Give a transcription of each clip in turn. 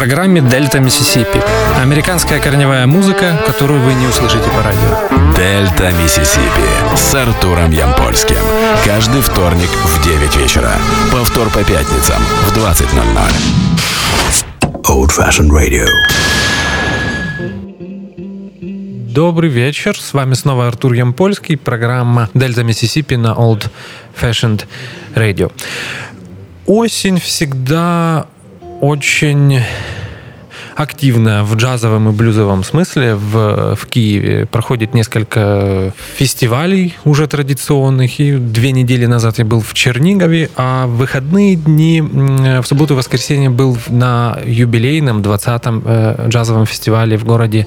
программе «Дельта Миссисипи». Американская корневая музыка, которую вы не услышите по радио. «Дельта Миссисипи» с Артуром Ямпольским. Каждый вторник в 9 вечера. Повтор по пятницам в 20.00. Old Fashioned Radio. Добрый вечер, с вами снова Артур Ямпольский, программа «Дельта Миссисипи» на Old Fashioned Radio. Осень всегда очень активно в джазовом и блюзовом смысле в, в Киеве. Проходит несколько фестивалей уже традиционных. И две недели назад я был в Чернигове, а в выходные дни в субботу и воскресенье был на юбилейном 20-м э, джазовом фестивале в городе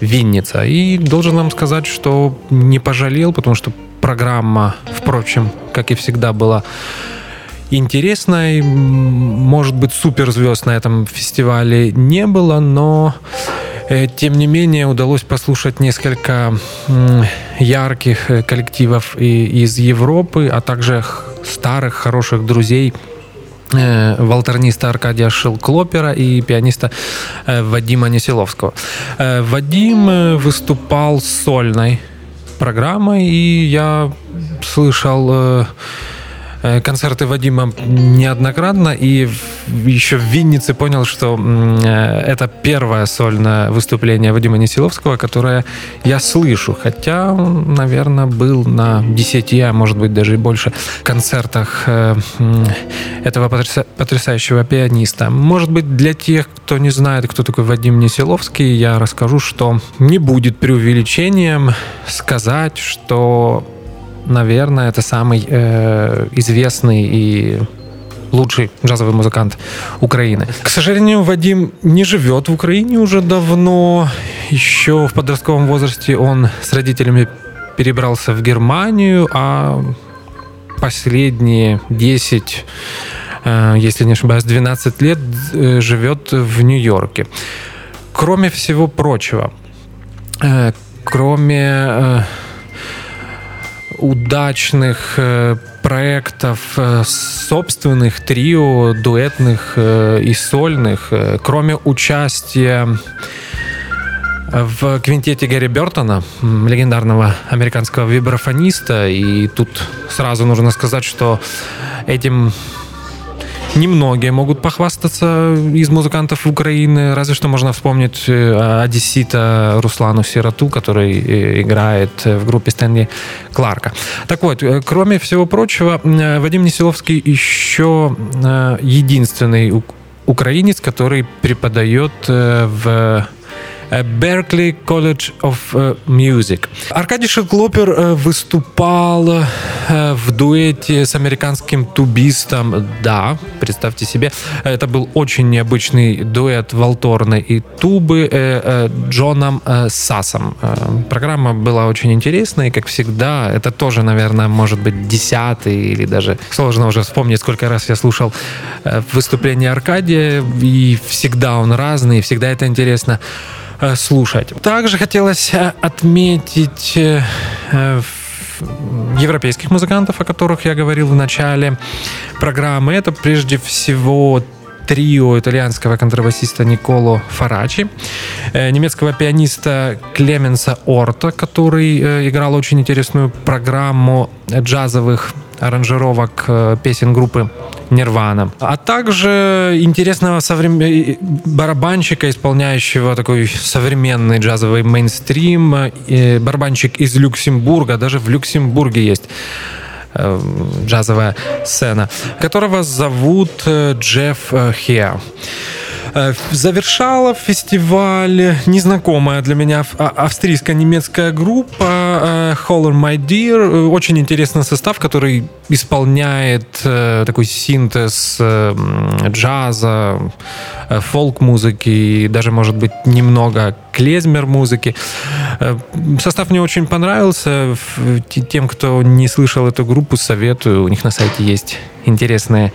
Винница. И должен вам сказать, что не пожалел, потому что программа, впрочем, как и всегда, была интересной. Может быть, суперзвезд на этом фестивале не было, но э, тем не менее удалось послушать несколько ярких э, коллективов из Европы, а также старых хороших друзей э, волторниста Аркадия Шилклопера и пианиста Вадима Неселовского. Вадим выступал сольной программой, и я слышал концерты Вадима неоднократно, и еще в Виннице понял, что э, это первое сольное выступление Вадима Несиловского, которое я слышу, хотя, наверное, был на 10, а может быть даже и больше концертах э, этого потрясающего пианиста. Может быть, для тех, кто не знает, кто такой Вадим Несиловский, я расскажу, что не будет преувеличением сказать, что наверное, это самый э, известный и лучший джазовый музыкант Украины. К сожалению, Вадим не живет в Украине уже давно. Еще в подростковом возрасте он с родителями перебрался в Германию, а последние 10, э, если не ошибаюсь, 12 лет э, живет в Нью-Йорке. Кроме всего прочего, э, кроме удачных э, проектов э, собственных, трио, дуэтных э, и сольных, кроме участия в квинтете Гэри Бертона, легендарного американского вибрафониста. И тут сразу нужно сказать, что этим Немногие могут похвастаться из музыкантов Украины, разве что можно вспомнить э, одессита Руслану Сироту, который э, играет в группе Стэнли Кларка. Так вот, э, кроме всего прочего, Вадим Несиловский еще единственный украинец, который преподает в Berkeley College of Music. Аркадий Шеклопер выступал в дуэте с американским тубистом. Да, представьте себе, это был очень необычный дуэт волторны и тубы Джоном Сасом. Программа была очень интересная, и, как всегда, это тоже, наверное, может быть десятый или даже сложно уже вспомнить, сколько раз я слушал выступление Аркадия, и всегда он разный, и всегда это интересно. Э, слушать. Также хотелось э, отметить э, европейских музыкантов, о которых я говорил в начале программы. Это прежде всего трио итальянского контрабасиста Николо Фарачи, немецкого пианиста Клеменса Орта, который играл очень интересную программу джазовых аранжировок песен группы Нирвана. А также интересного соврем... Э, барабанщика, исполняющего такой современный джазовый мейнстрим, э, барабанщик из Люксембурга, даже в Люксембурге есть э, джазовая сцена, которого зовут Джефф Хеа. Э, завершала фестиваль незнакомая для меня а, австрийско-немецкая группа э, Holler My Dear. Э, очень интересный состав, который исполняет такой синтез джаза, фолк-музыки и даже, может быть, немного клезмер-музыки. Состав мне очень понравился. Тем, кто не слышал эту группу, советую. У них на сайте есть интересные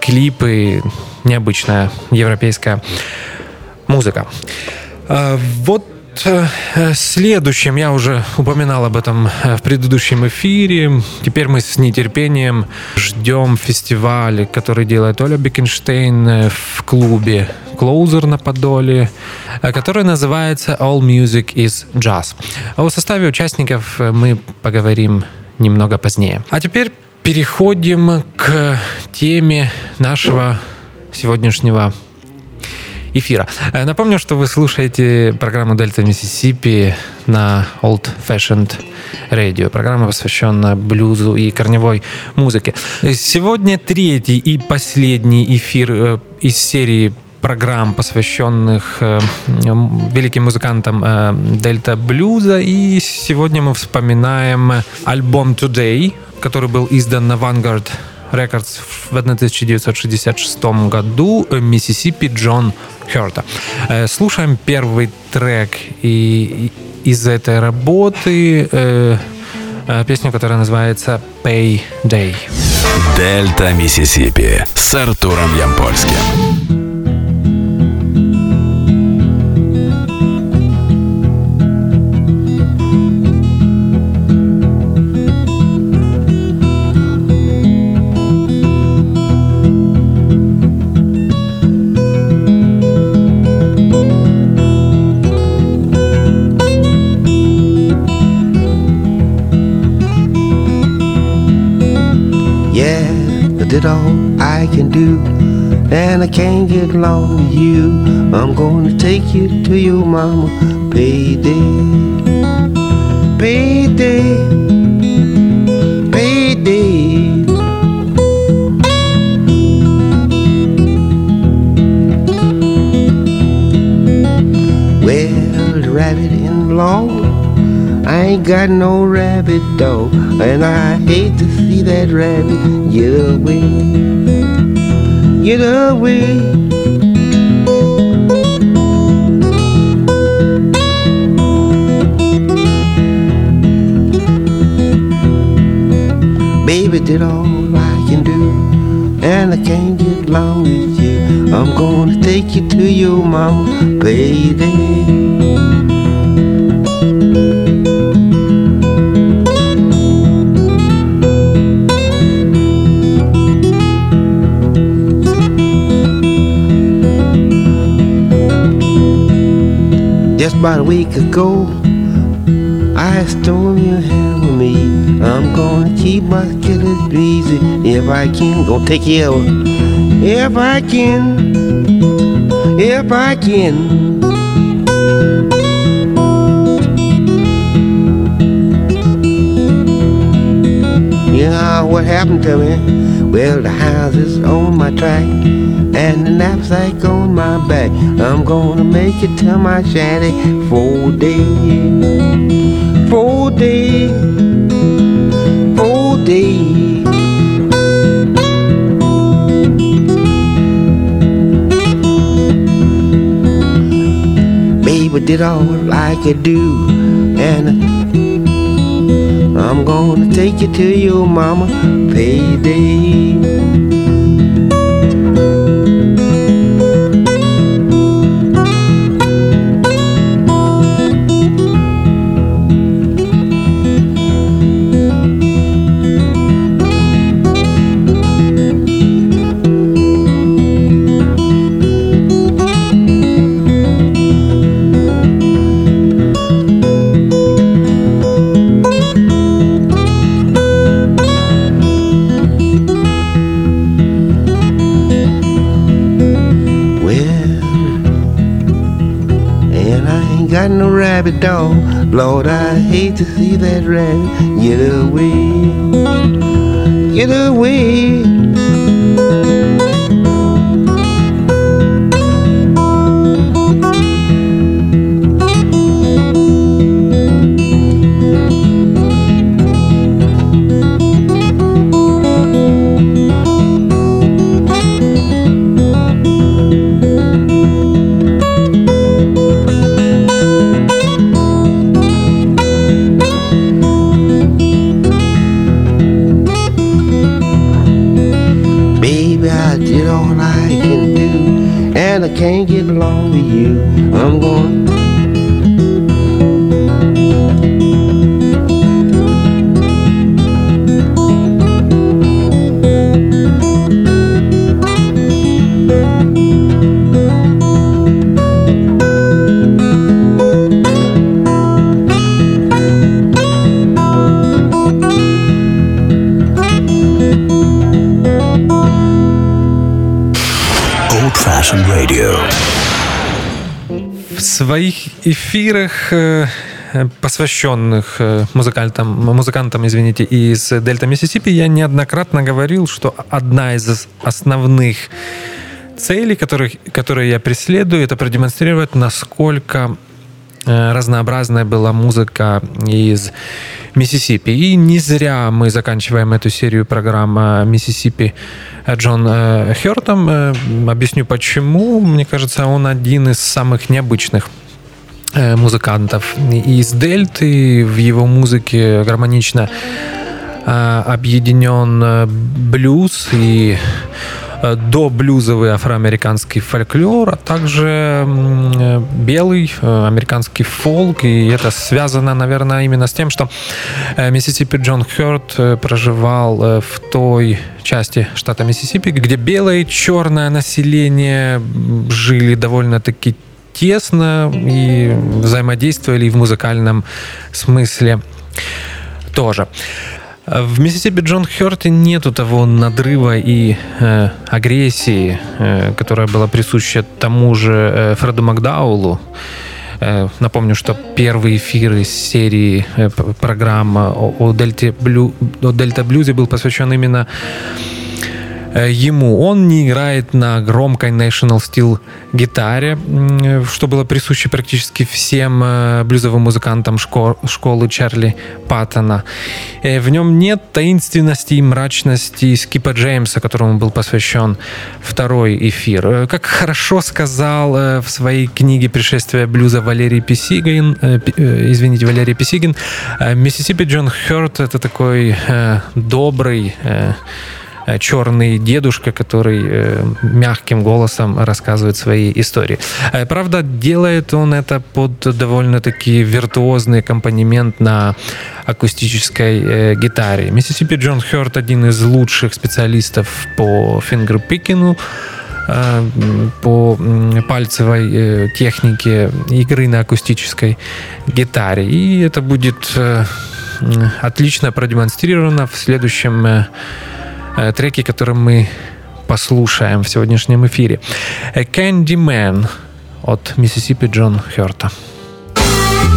клипы необычная европейская музыка. А, вот вот э, следующем, я уже упоминал об этом э, в предыдущем эфире, теперь мы с нетерпением ждем фестиваля, который делает Оля Бекенштейн э, в клубе Closer на Подоле, который называется All Music is Jazz. О составе участников мы поговорим немного позднее. А теперь переходим к теме нашего сегодняшнего эфира. Э, напомню, что вы слушаете программу Дельта Миссисипи на Old Fashioned Radio. Программа посвященная блюзу и корневой музыке. Сегодня третий и последний эфир э, из серии программ, посвященных э, великим музыкантам э, Дельта Блюза. И сегодня мы вспоминаем альбом Today, который был издан на Vanguard Records в 1966 году Миссисипи Джон Херта. Э, слушаем первый трек и, из этой работы, э, э, песню, которая называется Pay Day. Дельта Миссисипи с Артуром Ямпольским. All I can do, and I can't get along with you. I'm gonna take you to your mama, payday, payday, payday. Well, the rabbit in the lawn I ain't got no rabbit dog, and I hate to see that rabbit get away, get away. Baby did all I can do, and I can't get along with you. I'm gonna take you to your mama, baby. About a week ago. I stole your hand with me. I'm gonna keep my killers busy if I can. Gonna take care of. If I can. If I can. Yeah, what happened to me? Well, the house is on my track and the knapsack on my back. I'm gonna make it to my shanty four days, four days, four days. Baby did all I could do, and I'm gonna take you to your mama payday. Rabbit dog. Lord, I hate to see that rabbit get away. Get away. Своих эфирах э, посвященных э, музыкантам, музыкантам, извините, из Дельта Миссисипи, я неоднократно говорил, что одна из основных целей, которых, которые я преследую, это продемонстрировать, насколько разнообразная была музыка из Миссисипи. И не зря мы заканчиваем эту серию программы Миссисипи Джон э, Хёртом. Объясню почему. Мне кажется, он один из самых необычных Э, музыкантов из Дельты. В его музыке гармонично э, объединен э, блюз и до блюзовый афроамериканский фольклор, а также белый американский фолк. И это связано, наверное, именно с тем, что Миссисипи Джон Хёрт проживал в той части штата Миссисипи, где белое и черное население жили довольно-таки тесно и взаимодействовали в музыкальном смысле тоже. В Миссисипи Джон Хёрте нету того надрыва и э, агрессии, э, которая была присуща тому же э, Фреду Макдаулу. Э, напомню, что первый эфир из серии э, программы о, о, Дельте Блю, о Дельта Блюзе был посвящен именно ему. Он не играет на громкой National Steel гитаре, что было присуще практически всем э, блюзовым музыкантам школы Чарли Паттона. Э, в нем нет таинственности и мрачности Скипа Джеймса, которому был посвящен второй эфир. Как хорошо сказал в своей книге «Пришествие блюза» Валерий Писигин, извините, Валерий Писигин, Миссисипи Джон Хёрт — это такой добрый, Э, черный дедушка, который э, мягким голосом рассказывает свои истории. Э, правда, делает он это под довольно-таки виртуозный аккомпанемент на акустической гитаре. Миссисипи Джон Хёрт один из лучших специалистов по фингерпикину, по пальцевой технике игры на акустической гитаре. И это будет отлично продемонстрировано в следующем Э, треки, которые мы послушаем в сегодняшнем эфире. Candyman от Миссисипи Джон Хёрта.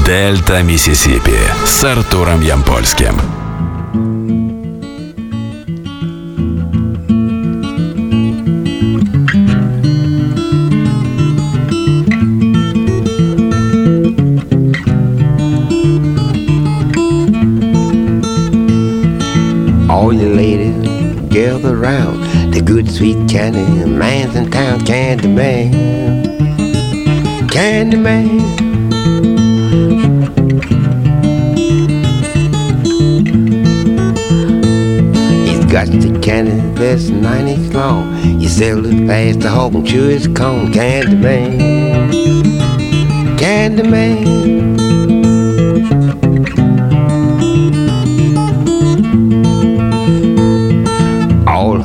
Дельта Миссисипи с Артуром Ямпольским. All you gather round the good sweet candy man's in town, candy man, candy man. Got the candy that's nine inch long. You sell it fast to hope and chew his cone, candy man, candy man.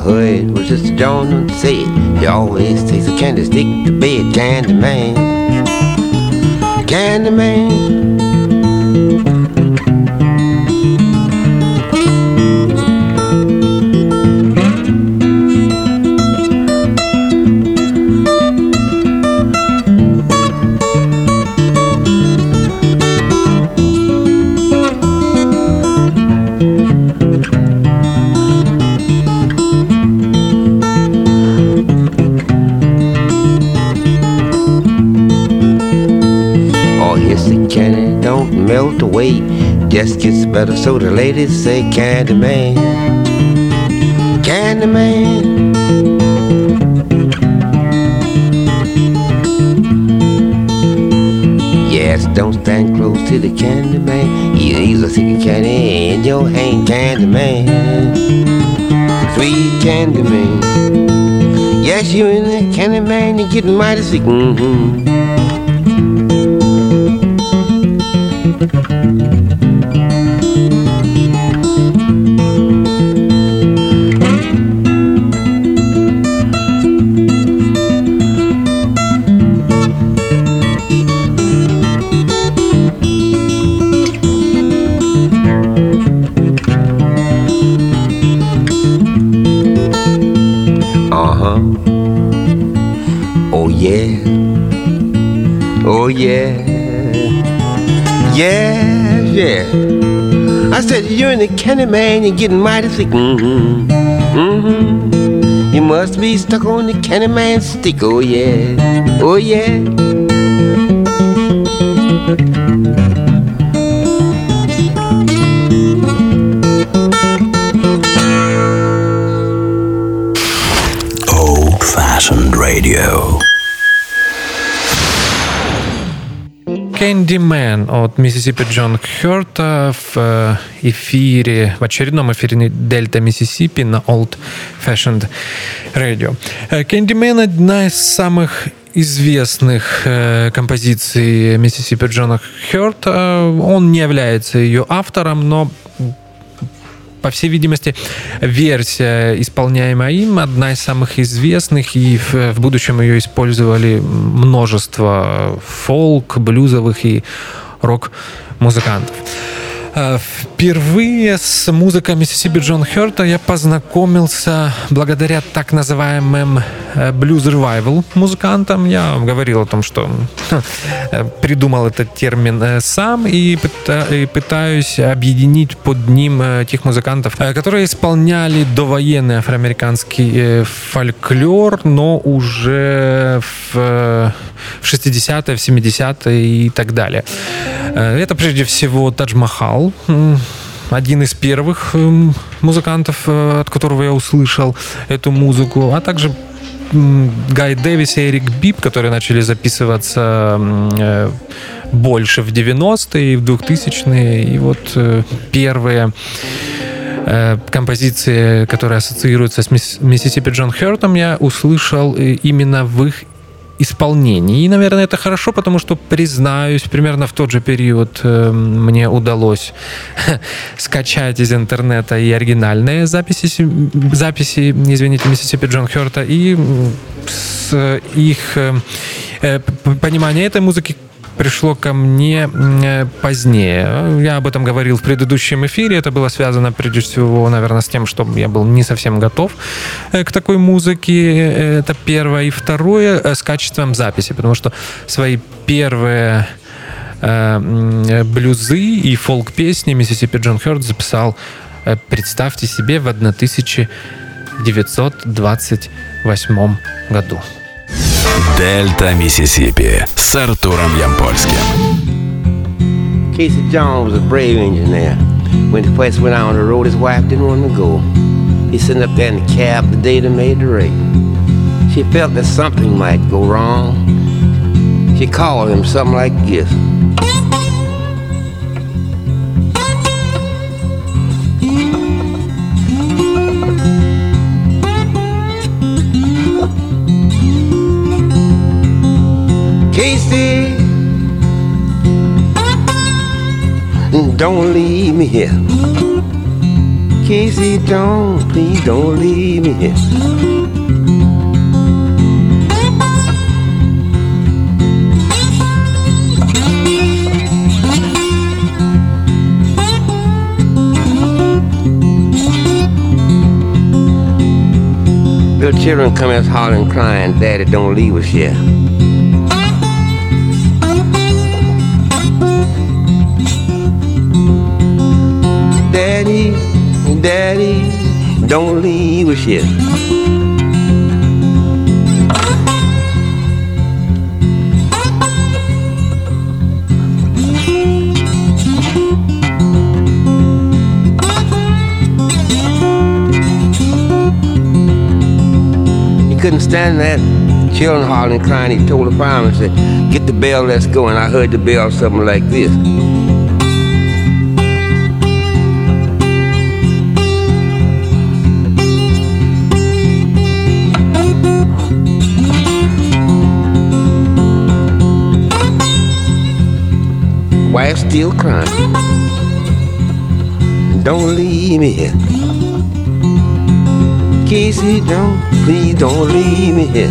Hood was just a Jones said. He always takes a candlestick to bed, candy man, candy man. Just gets better, so the ladies say, Candyman, Candyman. Yes, don't stand close to the candy man. You easily see the candy in your hand, candy man. Sweet candy man. Yes, you in the candy man, you're getting mighty sick. Mm-hmm. Yeah, yeah. I said, you're in the candy man, you're getting mighty thick. Mm-hmm. Mm-hmm. You must be stuck on the candy man stick. Oh, yeah. Oh, yeah. Old fashioned radio. Candyman от Миссисипи Джон Хёрта в э, эфире, в очередном эфире Дельта Миссисипи на Old Fashioned Radio. Э, Candyman одна из самых известных э, композиций Миссисипи Джона Хёрта. Он не является ее автором, но по всей видимости, версия, исполняемая им, одна из самых известных, и в, в будущем ее использовали множество фолк, блюзовых и рок-музыкантов. Э, впервые с музыкой Миссисипи Джон Херта я познакомился благодаря так называемым э, ревайвал музыкантам. Я говорил о том, что э, придумал этот термин сам и пытаюсь объединить под ним тех музыкантов, которые исполняли довоенный афроамериканский фольклор, но уже в 60-е, в 70-е и так далее. Это прежде всего Тадж Махал, один из первых музыкантов, э, от которого я услышал эту музыку, а также Гай Дэвис и Эрик Бип, которые начали записываться э, больше в 90-е и в 2000-е. И вот э, первые композиции, которые ассоциируются с Миссисипи Джон Хёртом, я услышал именно в их исполнении. И, наверное, это хорошо, потому что, признаюсь, примерно в тот же период э, мне удалось скачать из интернета и оригинальные записи, записи извините, Миссисипи Джон Хёрта, и с их э, э понимание этой музыки пришло ко мне э, позднее. Я об этом говорил в предыдущем эфире. Это было связано прежде всего, наверное, с тем, что я был не совсем готов э, к такой музыке. Это первое. И второе, э, с качеством записи, потому что свои первые блюзы и фолк-песни Миссисипи Джон Хёрд записал, представьте себе, в 1928 году. Дельта Миссисипи с Артуром Ямпольским. Casey Jones was a brave engineer. When he first went out on the road, his wife didn't want him to go. He sat up there in the cab the day they made the race. She felt that something might go wrong. She called him something like this. Don't leave me here. Casey, don't, please don't leave me here. Little children come as hollering, crying, Daddy, don't leave us here. Daddy, don't leave us yet. He couldn't stand that children hollering, crying. He told the fireman, said, get the bell, let's go. And I heard the bell something like this. Still crying. Don't leave me here. Casey, don't, please don't leave me here.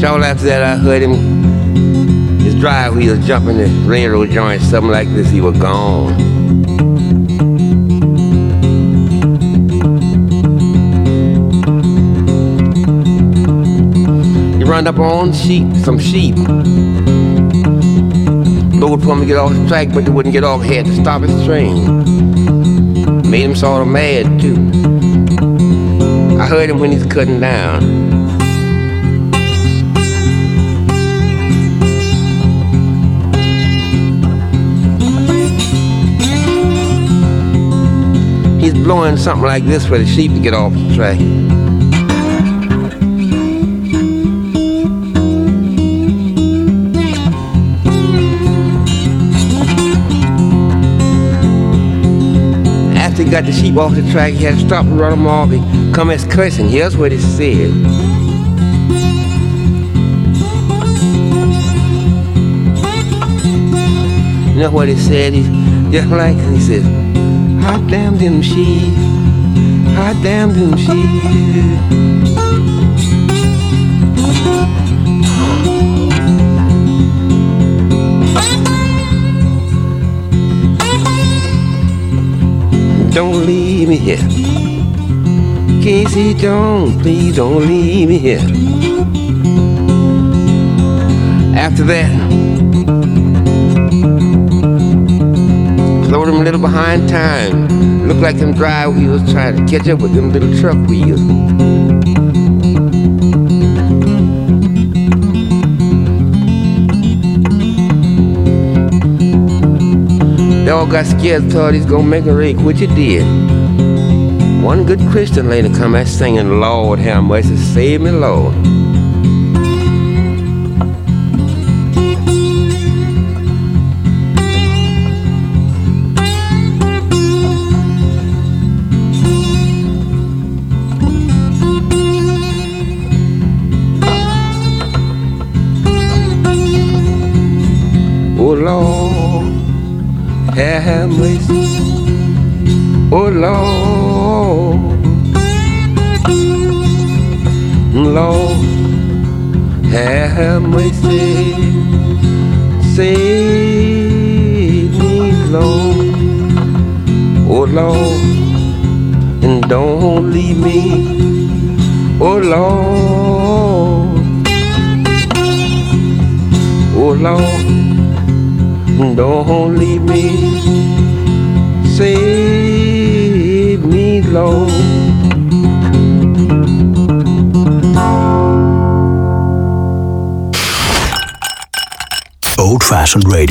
Short after that, I heard him, his drive wheels jumping the railroad joint, something like this, he was gone. up on sheep, some sheep. Lord told him to get off the track, but they wouldn't get off. He had to stop his train. Made him sort of mad, too. I heard him when he's cutting down. He's blowing something like this for the sheep to get off the track. He got the sheep off the track, he had to stop and run them off and come as cursing. Here's what he said. You know what he said? He just like he says, Hot damn them sheep, hot damn them sheep. Don't leave me here. Casey, don't, please don't leave me here. After that, Throw them a little behind time. Look like them drive wheels trying to catch up with them little truck wheels. Dog got scared, thought he's gonna make a rake, which he did. One good Christian lady come out singing, Lord have mercy, save me, Lord.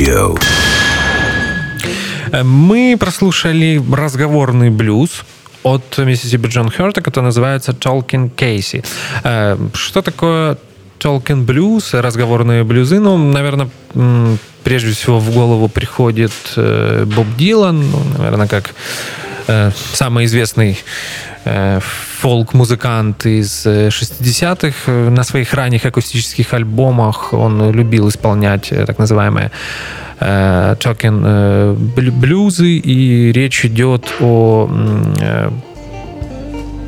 Radio. Мы прослушали разговорный блюз от Миссисипи Джон Херта, который называется Talking Casey. Э, Что такое Talking Blues, разговорные блюзы? Ну, наверное, прежде всего в голову приходит э, Боб Дилан, ну, наверное, как э, самый известный э, фолк-музыкант из э, 60-х. Э, На своих ранних акустических альбомах он любил исполнять так называемые э, talking э, блю- блюзы, и речь идет о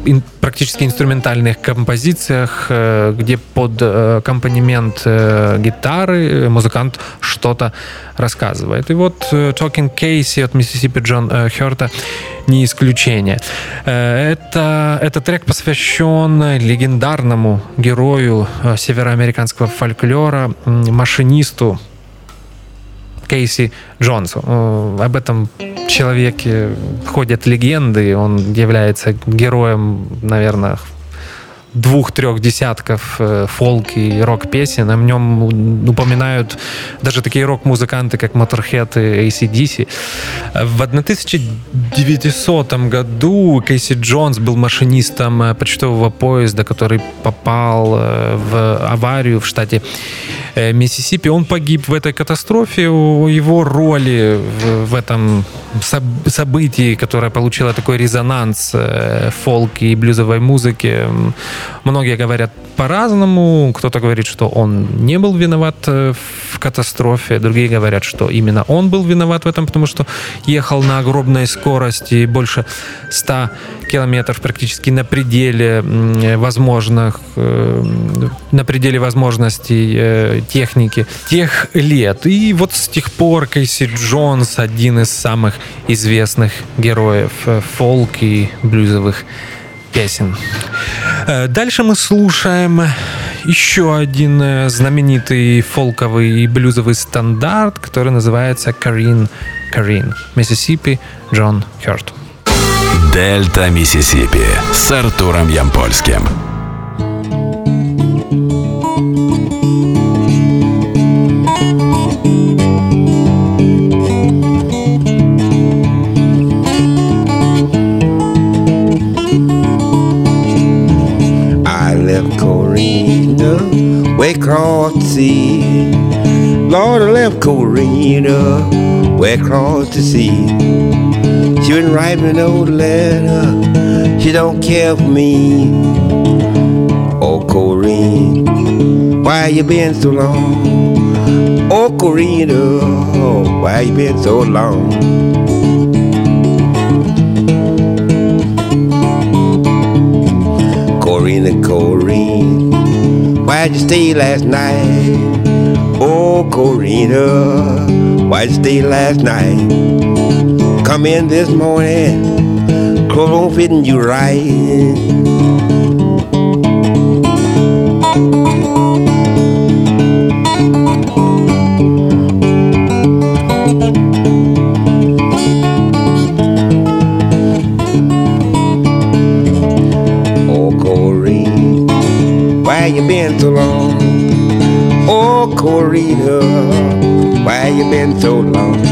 ин- практически инструментальных композициях, э, где под э, аккомпанемент э, гитары музыкант что-то рассказывает. И вот Talking Casey от Миссисипи Джон Херта не исключение. Это, этот трек посвящен легендарному герою североамериканского фольклора, машинисту Кейси Джонсу. Э, Об этом человеке ходят легенды. Он является героем, наверное, двух-трех десятков э, фолк и рок-песен. О нем упоминают даже такие рок-музыканты, как Motorhead и ACDC. В 1900 году Кейси Джонс был машинистом э, почтового поезда, который попал э, в аварию в штате Миссисипи. Он погиб в этой катастрофе. О Его роли в, этом соб- событии, которое получило такой резонанс фолк и блюзовой музыки, многие говорят по-разному. Кто-то говорит, что он не был виноват э, в катастрофе, другие говорят, что именно он был виноват в этом, потому что ехал на огромной скорости, больше 100 километров практически на пределе возможных, э, на пределе возможностей э, техники тех лет. И вот с тех пор Кейси Джонс один из самых известных героев фолк и блюзовых песен. Э, Дальше мы слушаем еще один э, знаменитый фолковый и блюзовый стандарт, который называется «Карин Карин». Миссисипи, Джон Хёрт. Дельта Миссисипи с Артуром Ямпольским. Across the sea. Lord, I left Corina way across the sea. She been writing no letter, she don't care for me. Oh, Corina, why you been so long? Oh, Corina, why you been so long? Corina, Corina. Why'd you stay last night? Oh, Corina, why'd you stay last night? Come in this morning, clothes won't fitting you right. You been so long? Oh, Corita, why you been so long?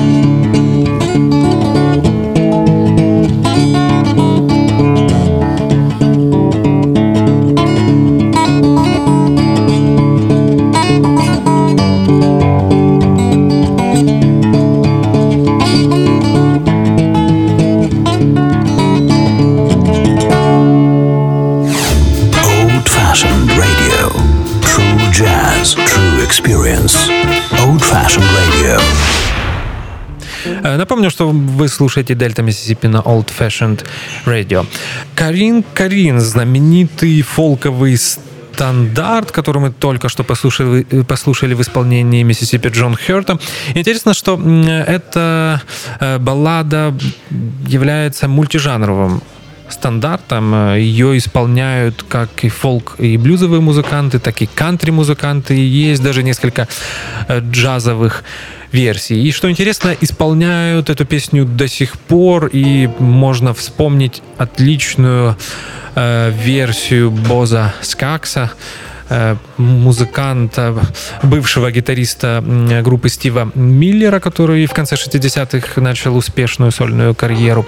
Напомню, что вы слушаете Дельта Миссисипи на Old Fashioned Radio. Карин Карин, знаменитый фолковый стандарт, который мы только что послушали, послушали в исполнении Миссисипи Джон Херта. Интересно, что эта э, баллада является мультижанровым стандартом. Ее исполняют как и фолк, и блюзовые музыканты, так и кантри-музыканты. Есть даже несколько э, джазовых версий. И что интересно, исполняют эту песню до сих пор, и можно вспомнить отличную э, версию Боза Скакса, э, музыканта, бывшего гитариста группы Стива Миллера, который в конце 60-х начал успешную сольную карьеру.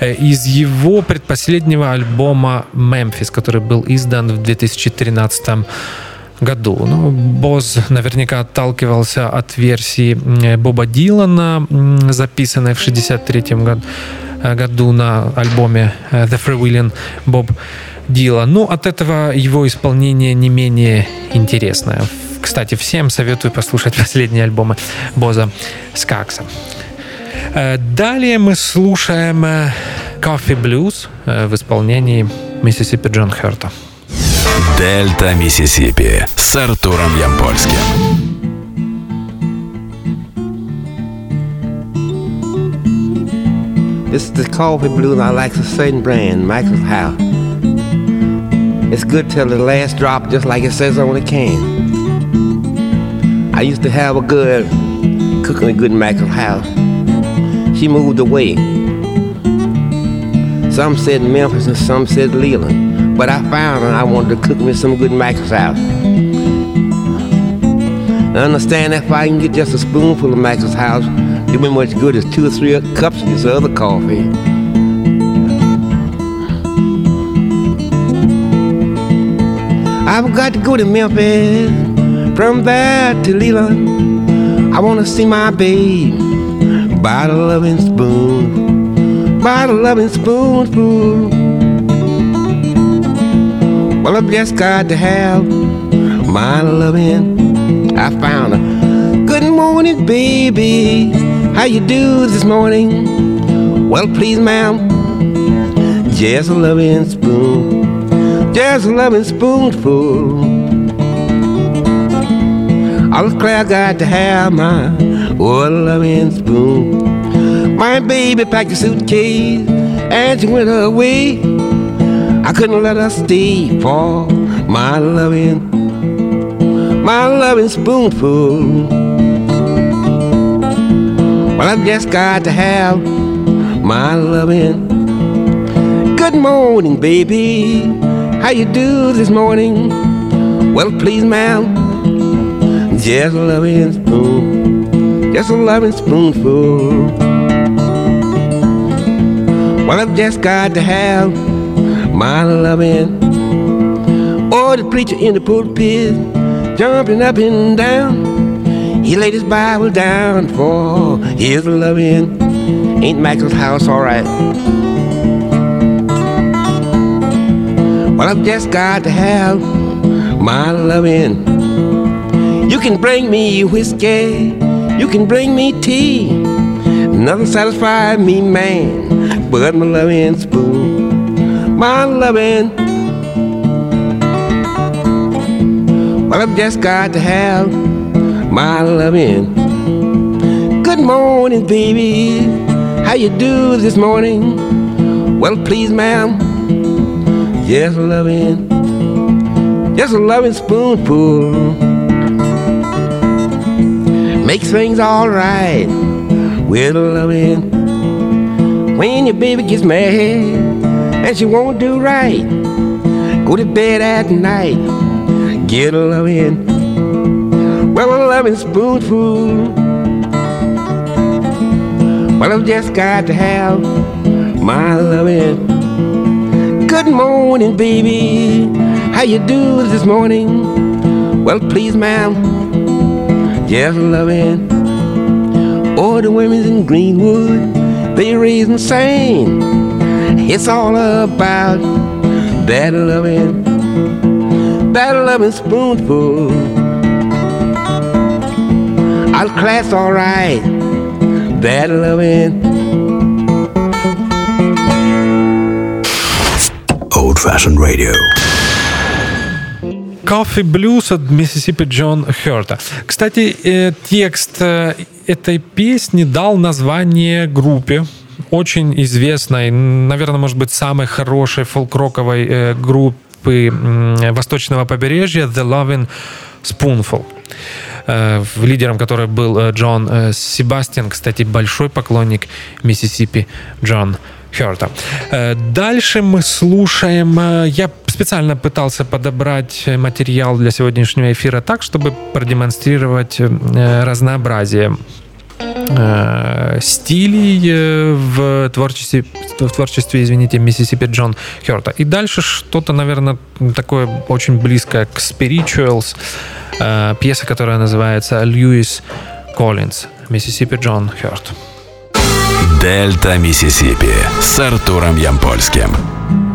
Э, из его предпоследнего альбома «Мемфис», который был издан в 2013 году году. Ну, Боз наверняка отталкивался от версии Боба Дилана, записанной в 63 году году на альбоме э, The Freewheeling Bob Dylan. Ну, от этого его исполнение не менее интересное. Кстати, всем советую послушать последние альбомы Боза Скакса. Э, далее мы слушаем э, Coffee Blues в исполнении Миссисипи Джон Херта. Дельта Миссисипи с Артуром Ямпольским. This is the coffee blue and I like a certain brand, Michael's House. It's good till the last drop, just like it says on the can. I used to have a good, cooking a good Michael's House. She moved away. Some said Memphis and some said Leland. But I found and I wanted to cook me some good Michael's house. I understand that if I can get just a spoonful of Michael's house, do me much good as two or three cups of this other coffee. I've got to go to Memphis, from there to Leland. I want to see my babe by the loving spoon, by the loving spoonful. Well, I've just got to have my loving. I found her. Good morning, baby. How you do this morning? Well, please, ma'am. Just a loving spoon. Just a loving spoonful. I was glad I got to have my oh, loving spoon. My baby packed a suitcase and she went away. I couldn't let her stay for my loving, my loving spoonful. Well, I've just got to have my loving. Good morning, baby. How you do this morning? Well, please, ma'am, just a loving spoon, just a loving spoonful. Well, I've just got to have my loving. Or the preacher in the pulpit, jumping up and down. He laid his Bible down for his loving. Ain't Michael's house alright? Well, I've just got to have my loving. You can bring me whiskey, you can bring me tea. Nothing satisfies me, man, but my loving spoon. My loving. Well, I've just got to have my loving. Good morning, baby. How you do this morning? Well, please, ma'am. A loving, just a loving spoonful makes things all right with loving. When your baby gets mad and she won't do right, go to bed at night, get a loving. Well, a loving spoonful. Well, I've just got to have my loving. Good morning, baby. How you do this morning? Well, please, ma'am, just loving. All the women in Greenwood, they raise insane. It's all about that loving, that loving spoonful. I'll class all right, that loving. Old Fashioned Radio. Coffee Blues от Миссисипи Джон Херта. Кстати, э, текст э, этой песни дал название группе, очень известной, наверное, может быть, самой хорошей фолк-роковой э, группы м, восточного побережья The Loving Spoonful э, лидером которой был э, Джон э, Себастьян, кстати, большой поклонник Миссисипи Джон Херта. Э, Дальше мы слушаем... э, Я специально пытался подобрать материал для сегодняшнего эфира так, чтобы продемонстрировать э, разнообразие э, стилей э, в творчестве, в творчестве, извините, Миссисипи Джон Херта. И дальше что-то, наверное, такое очень близкое к Spirituals, э, пьеса, которая называется Льюис Коллинз, Миссисипи Джон Херт. Дельта Миссисипи с Артуром Ямпольским.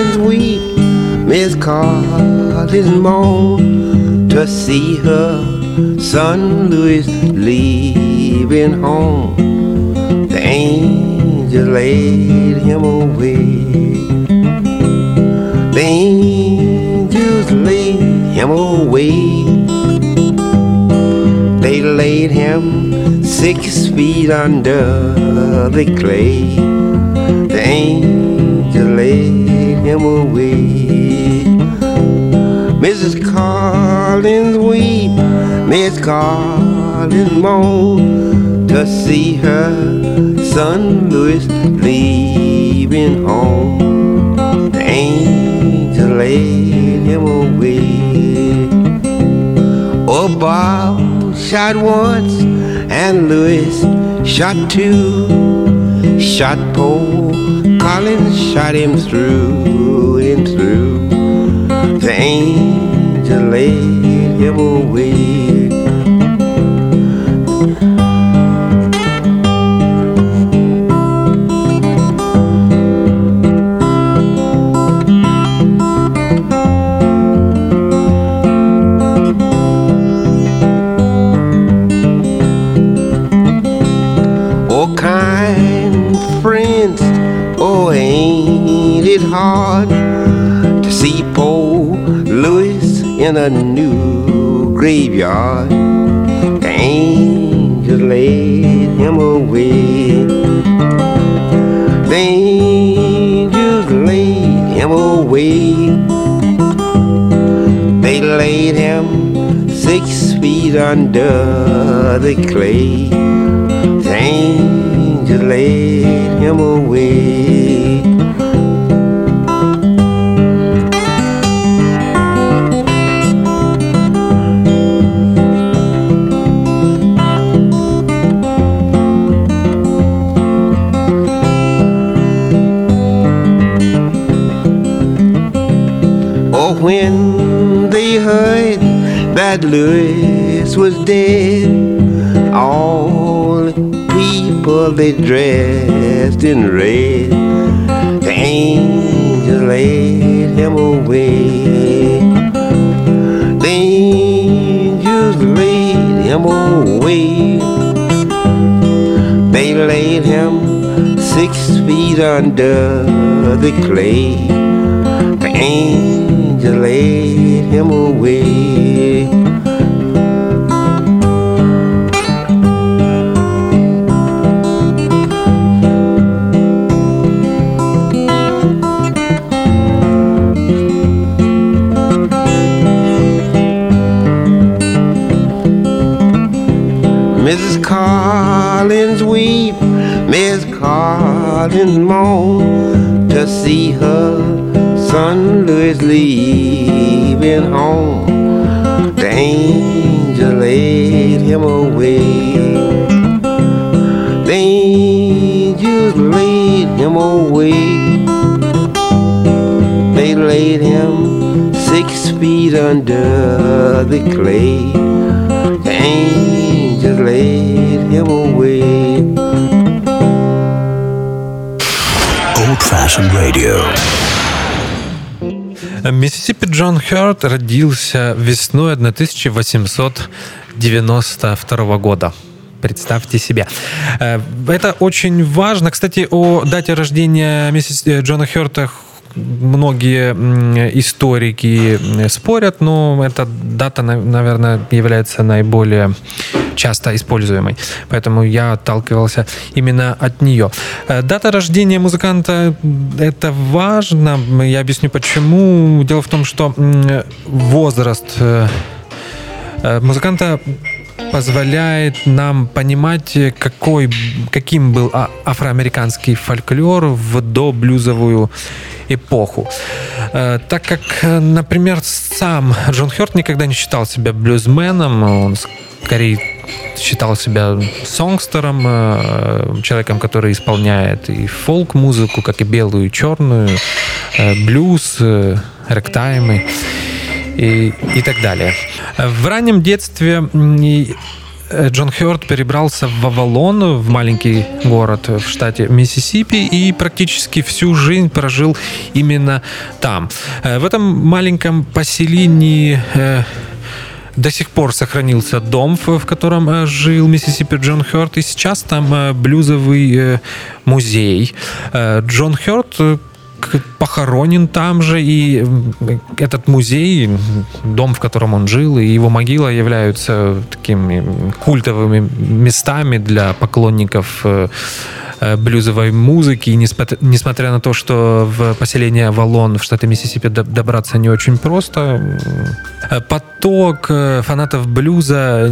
Collins weep, Miss Collins moan to see her son Louis leaving home. The angel laid him away. The angels laid him away. They laid him six feet under the clay. The laid him away. Mrs. Collins weep, Miss Collins moan to see her son Louis leaving home. The angel laid him away. Oh, Bob shot once and Louis shot two. Shot Paul Collins, shot him through and through. The angel laid him away. In a new graveyard. The angel laid him away. The angels laid him away. They laid him six feet under the clay. The angel laid him away. Heard that Louis was dead, all the people they dressed in red, the angel laid him away. The angels laid him away. They laid him six feet under the clay. The angel laid him away. Mrs. Collins weep, Miss Collins moan to see her son Louis leaving home. The angel laid him away. The angels laid him away. They laid him six feet under the clay. The angels laid him away. Old Fashioned Radio. Миссисипи Джон Хёрд родился весной 1892 года. Представьте себе. Э, Это очень важно. Кстати, о дате рождения миссис Джона Хёрта многие историки м, спорят, но эта дата, на- наверное, является наиболее часто используемой. Поэтому я отталкивался именно от нее. Э, Дата рождения музыканта – это важно. Я объясню почему. Дело в том, что возраст э, э, музыканта позволяет нам понимать, какой, каким был а- афроамериканский фольклор в доблюзовую эпоху. Так как, например, сам Джон Хёрт никогда не считал себя блюзменом, он скорее считал себя сонгстером, э, человеком, который исполняет и фолк-музыку, как и белую, и черную, э, блюз, э, рэктаймы и, и так далее. В раннем детстве э, Джон Хёрд перебрался в Авалон, в маленький город в штате Миссисипи, и практически всю жизнь прожил именно там. В этом маленьком поселении до сих пор сохранился дом, в котором э, жил Миссисипи Джон Хёрд, и сейчас там э, блюзовый э, музей. Джон Хёрд похоронен там же, и этот музей, дом, в котором он жил, и его могила являются такими культовыми местами для поклонников э, э, блюзовой музыки. Несмотря, на то, что в поселение Авалон в штате Миссисипи до- добраться не очень просто, э, поток фанатов блюза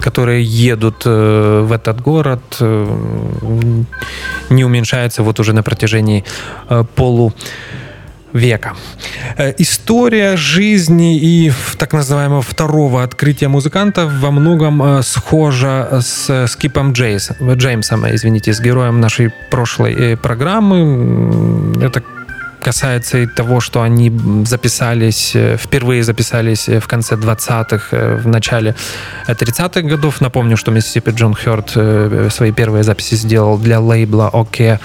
которые едут э, в этот город, э, не уменьшается вот уже на протяжении э, полу века. История жизни и так называемого второго открытия музыканта во многом схожа с Скипом Джейс, Джеймсом, извините, с героем нашей прошлой программы. Это касается и того, что они записались, э, впервые записались э, в конце 20-х, э, в начале э, 30-х годов. Напомню, что Миссисипи Джон Хёрд свои первые записи сделал для лейбла ОК э,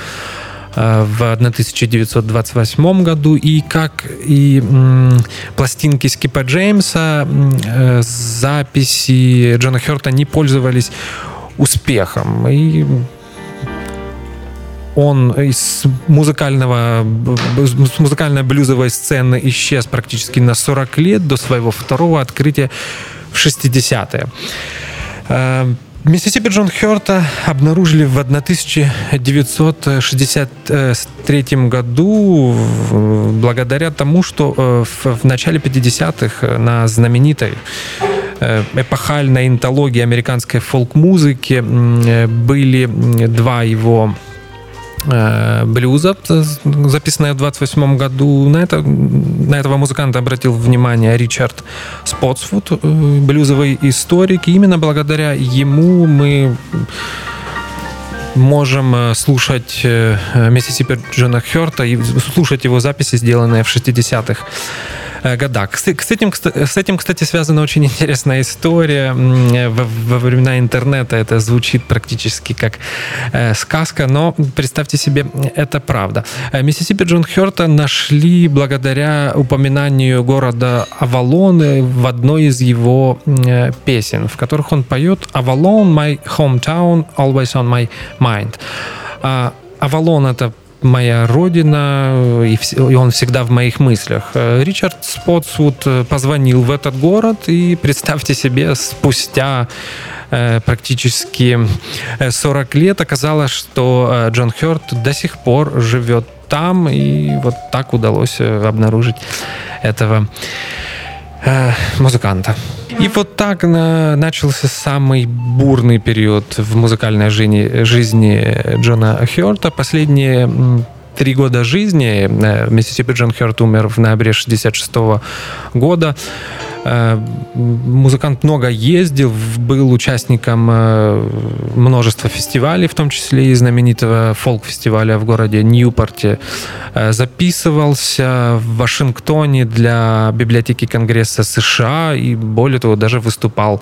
в 1928 году, и как и м, пластинки Скипа Джеймса, записи Джона Хёрта не пользовались успехом. И он из музыкального, с музыкальной блюзовой сцены исчез практически на 40 лет до своего второго открытия в 60-е. Миссисипи Джон Хёрта обнаружили в 1963 году благодаря тому, что э, в начале 50-х на знаменитой э, эпохальной интологии американской фолк-музыки были два его Э, блюза, записанная в 28 году. На, это, на этого музыканта обратил внимание Ричард Спотсфуд, э, блюзовый историк. И именно благодаря ему мы можем э, слушать Миссисипи Джона Хёрта и слушать его записи, сделанные в 60-х Э, годах. С этим, с этим, кстати, связана очень интересная история. Во, во времена интернета это звучит практически как э, сказка, но представьте себе, это правда. Э, Миссисипи Джон Хёрта нашли благодаря упоминанию города Авалон в одной из его песен, в которых он поет «Авалон, my hometown, always on my mind». Авалон — это моя родина, и, и он всегда в моих мыслях. Э, Ричард Спотсвуд э, позвонил в этот город, и представьте себе, спустя э, практически 40 лет оказалось, что Джон Хёрт до сих пор живет там, и вот так удалось обнаружить этого музыканта. И вот так на, начался самый бурный период в музыкальной жизни, жизни Джона Хёрта. Последние три года жизни э, Миссисипи Джон Хёрт умер в ноябре 66 года. Э, музыкант много ездил, был участником э, множества фестивалей, в том числе и знаменитого фолк-фестиваля в городе Ньюпорте. Записывался в Вашингтоне для библиотеки Конгресса США и, более того, даже выступал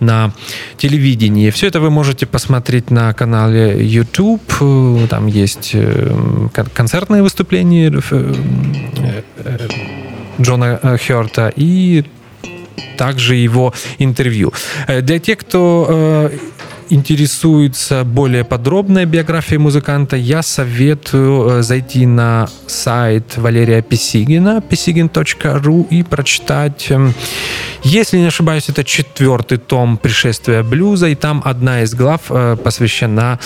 на телевидении. Все это вы можете посмотреть на канале YouTube. Там есть концертные выступления Джона Хёрта и также его интервью. Э, для тех, кто э, интересуется более подробной биографией музыканта, я советую э, зайти на сайт Валерия Писигина, pisigin.ru и прочитать, эм, если не ошибаюсь, это четвертый том «Пришествия блюза», и там одна из глав посвящена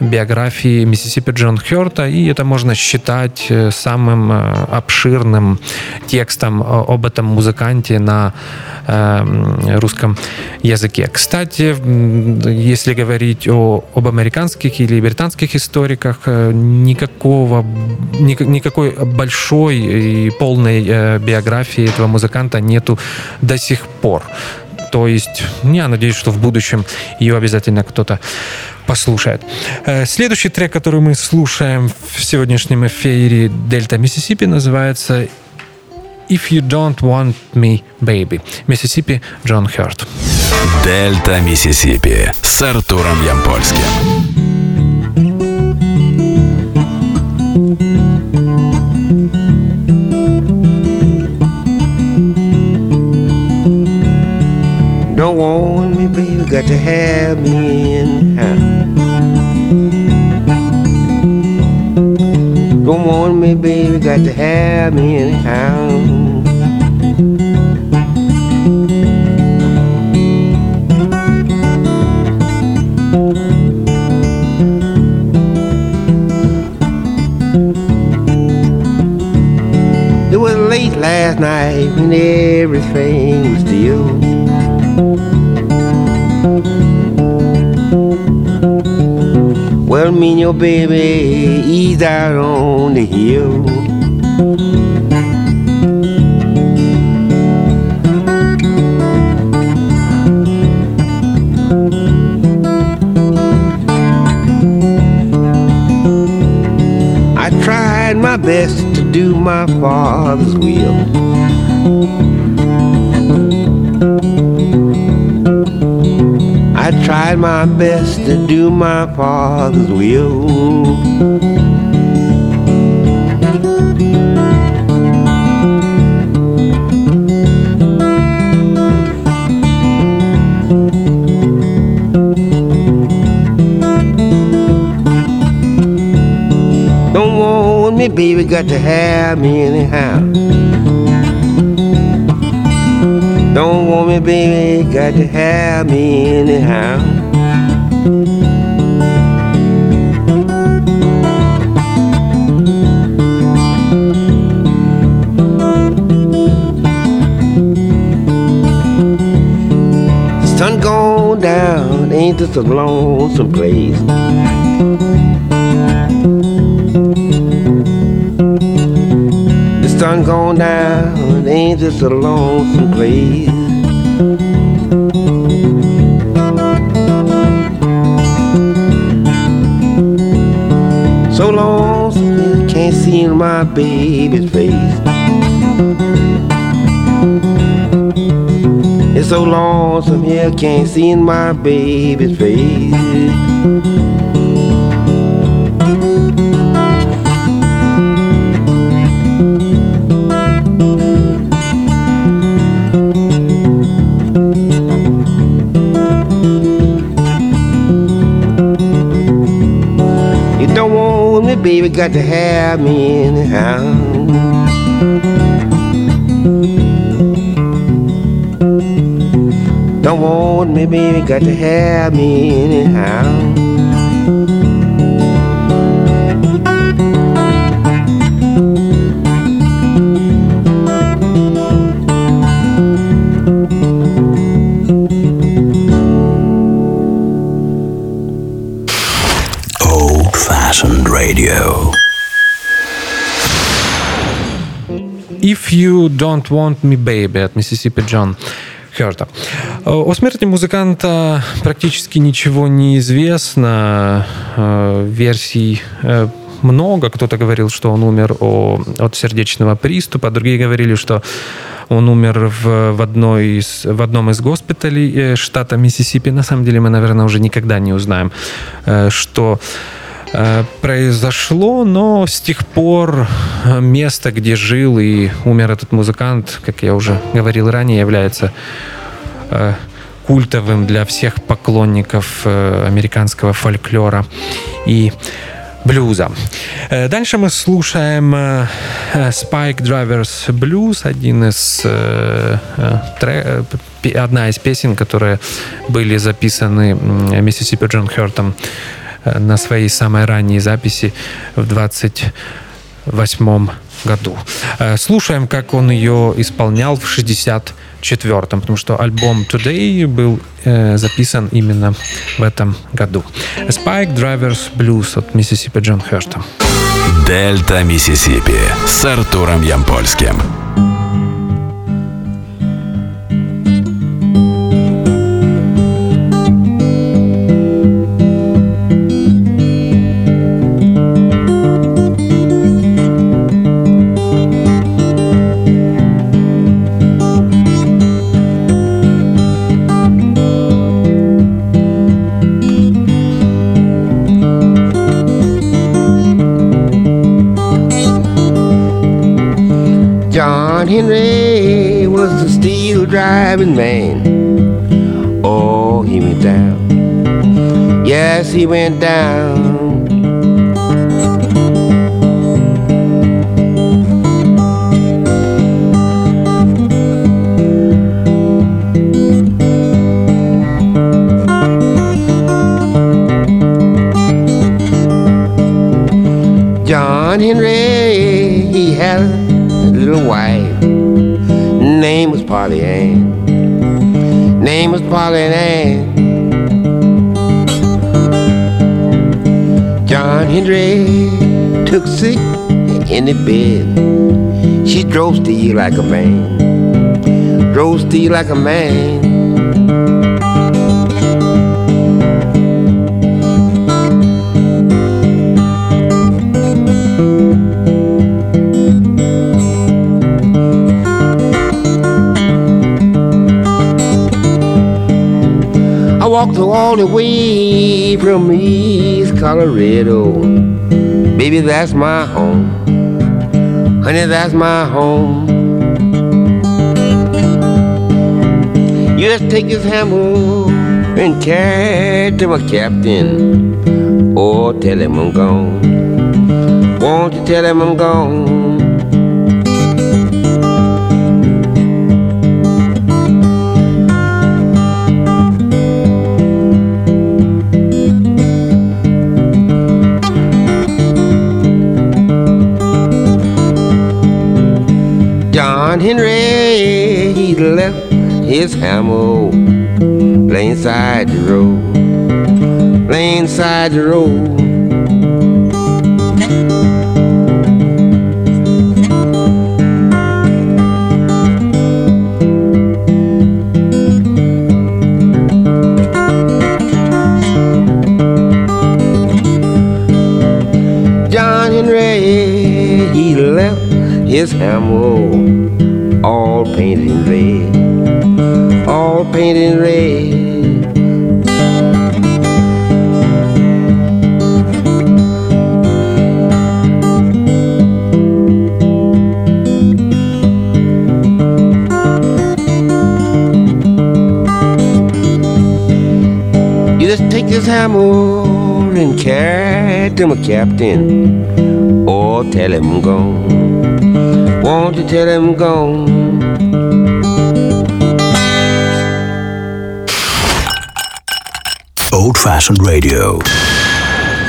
биографии Миссисипи Джон Хёрта, и это можно считать э, самым э, обширным текстом об этом музыканте на эм, русском языке. Кстати, если говорить о, об американских или британских историках, э, никакого, никакой большой и полной биографии этого музыканта нету до сих пор. То есть я надеюсь, что в будущем ее обязательно кто-то послушает. Э, следующий трек, который мы слушаем в сегодняшнем эфире Дельта Миссисипи, называется If You Don't Want Me, Baby. Миссисипи, Джон Хёрт. Дельта Миссисипи с Артуром Ямпольским. Don't want me, baby, got to have me in hand. Want me, baby, got to have me hand. It was late last night when everything was still. Well, me and your baby eased out on the hill. I tried my best to do my father's will. I tried my best to do my father's will. Don't want me, baby, got to have me anyhow. Don't want me, baby, got to have me anyhow. sun gone down, ain't this a lonesome place? Sun gone down, ain't this a lonesome place? So lonesome, you can't see my baby's face. It's so lonesome here, can't see my baby's face. Got to have me anyhow. Don't want me, baby, got to have me anyhow. Radio. If You Don't Want Me Baby от Mississippi John Херта. О смерти музыканта практически ничего не известно. Э, версий э, много. Кто-то говорил, что он умер от сердечного приступа, другие говорили, что он умер в, в, одной из, в одном из госпиталей э, штата Миссисипи. На самом деле мы, наверное, уже никогда не узнаем, что произошло, но с тех пор э, место, где жил и умер этот музыкант, как я уже говорил ранее, является э, культовым для всех поклонников американского фольклора и блюза. Дальше мы слушаем Spike Drivers Blues, один из, одна из песен, которые были записаны Миссисипи Джон Хёртом Э, на своей самой ранней записи в 28 году. Э, слушаем, как он ее исполнял в 64-м, потому что альбом Today был э, записан именно в этом году. Spike Drivers Blues от Миссисипи Джон Херста. Дельта Миссисипи с Артуром Ямпольским. Henry was the steel driving man. Oh, he went down. Yes, he went down. Polly Ann. John Henry took sick in the bed. She drove steel like a man. Drove steel like a man. Walked all the way from East Colorado. Baby, that's my home. Honey, that's my home. You just take this hammer and carry to my captain. Or tell him I'm gone. Won't you tell him I'm gone? John Henry, he left his hammer laying side the road, laying side the road. John Henry, he left his hammer all painted in red, all painted in red. You just take this hammer and carry to my captain, or tell him gone. Tell him? Old Fashioned Radio.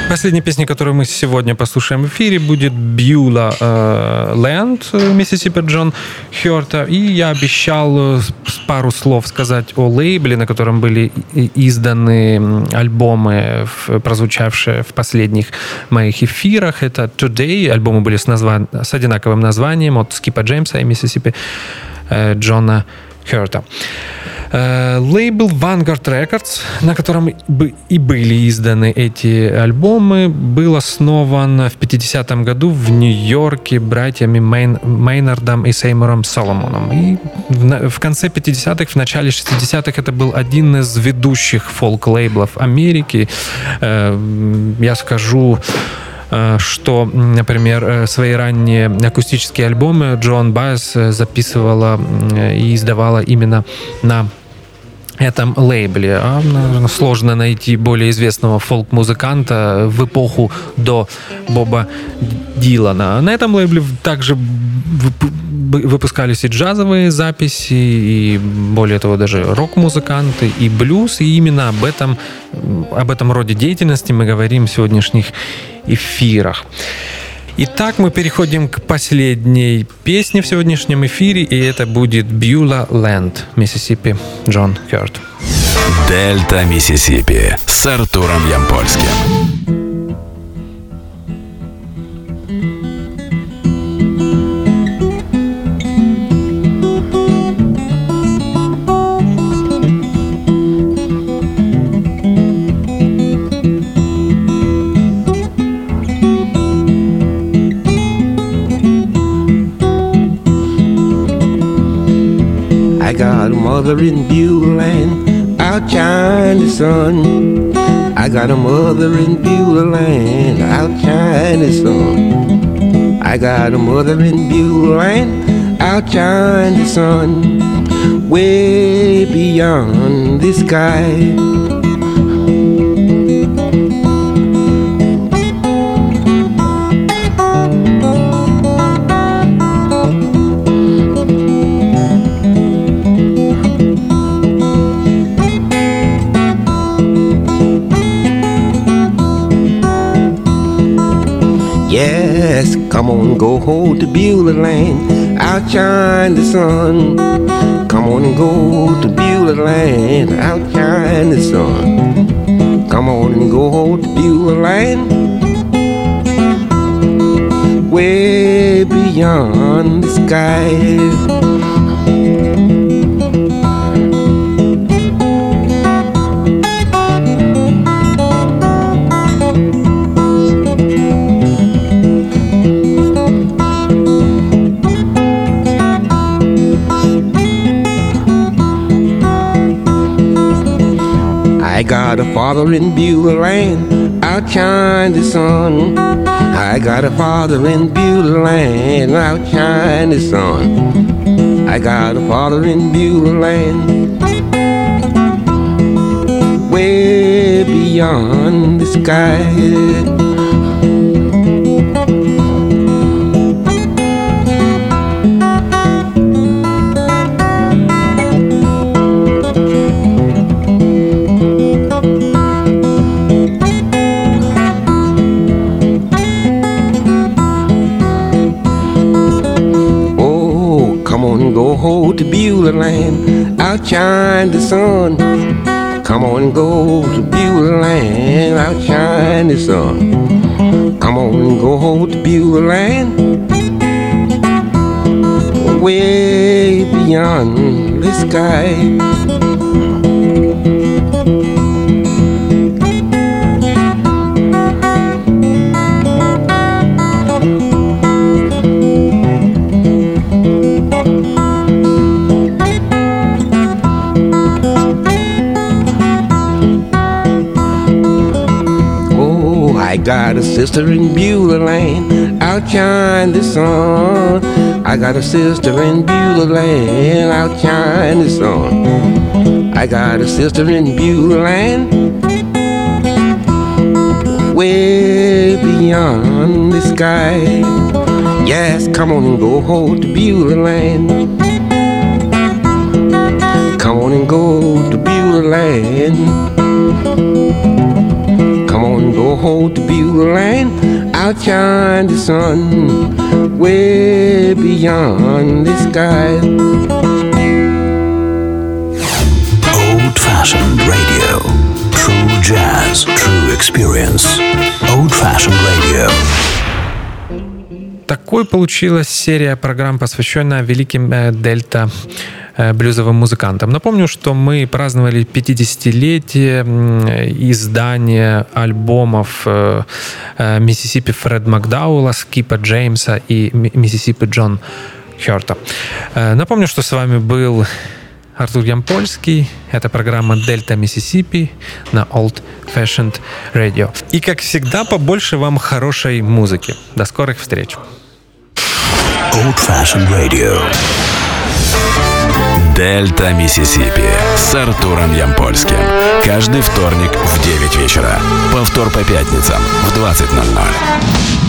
Последняя песня, которую мы сегодня послушаем в эфире, будет Бьюла э, Лэнд Миссисипи Джон Хёрта. И я обещал э, пару слов сказать о лейбле, на котором были изданы альбомы, прозвучавшие в последних моих эфирах. Это Today. Альбомы были с, назва- с одинаковым названием от Скипа Джеймса и Миссисипи э, Джона Хёрта. Э, Лейбл Vanguard Records, на котором и были изданы эти альбомы, был основан в 50-м году в Нью-Йорке братьями Мейн, Мейнардом и Сеймуром Соломоном. И в, в конце 50-х, в начале 60-х это был один из ведущих фолк-лейблов Америки. Э, Я скажу э, что, например, свои ранние акустические альбомы Джон Байес записывала и издавала именно на этом лейбле. А, наверное, сложно найти более известного фолк-музыканта в эпоху до Боба Дилана. На этом лейбле также выпускались и джазовые записи, и более того, даже рок-музыканты, и блюз. И именно об этом, об этом роде деятельности мы говорим в сегодняшних эфирах. Итак, мы переходим к последней песне в сегодняшнем эфире, и это будет Бьюла Ленд, Миссисипи, Джон Хёрт. Дельта Миссисипи с Артуром Ямпольским. I got a mother in Beulah land, outshine the sun. I got a mother in Beulah land, outshine the sun. I got a mother in Beulah land, outshine the sun. Way beyond the sky. Yes, come on, go hold the Beulah land, outshine the sun. Come on and go to Beulah land, outshine the sun. Come on and go hold the Beulah land, way beyond the sky. Got a father in Beulah land, outshine the sun. I got a father in Beulah land, outshine the sun. I got a father in Beulah land, way beyond the sky. Beulah land, outshine the sun. Come on go to Beulah land, outshine the sun. Come on go to Beulah land, way beyond the sky. Sister in Beulah Land, outshine the sun. I got a sister in Beulah Land, outshine the sun. I got a sister in Beulah Land, way beyond the sky. Yes, come on and go hold to Beulah Land. Come on and go to Beulah Land go hold the Beulah line, outshine the sun, way beyond the sky. Old fashioned radio. True jazz, true experience. Old fashioned radio. Такой получилась серия программ, посвященная великим э, дельта Э, блюзовым музыкантам. Напомню, что мы праздновали 50-летие издания альбомов э, э, Миссисипи Фред Макдауэлла, Скипа Джеймса и Миссисипи Джон Хёрта. Напомню, что с вами был Артур Ямпольский. Это программа Дельта Миссисипи на Old Fashioned Radio. И, как всегда, побольше вам хорошей музыки. До скорых встреч. Old Fashioned Radio. Дельта Миссисипи с Артуром Ямпольским. Каждый вторник в 9 вечера. Повтор по пятницам в 20.00.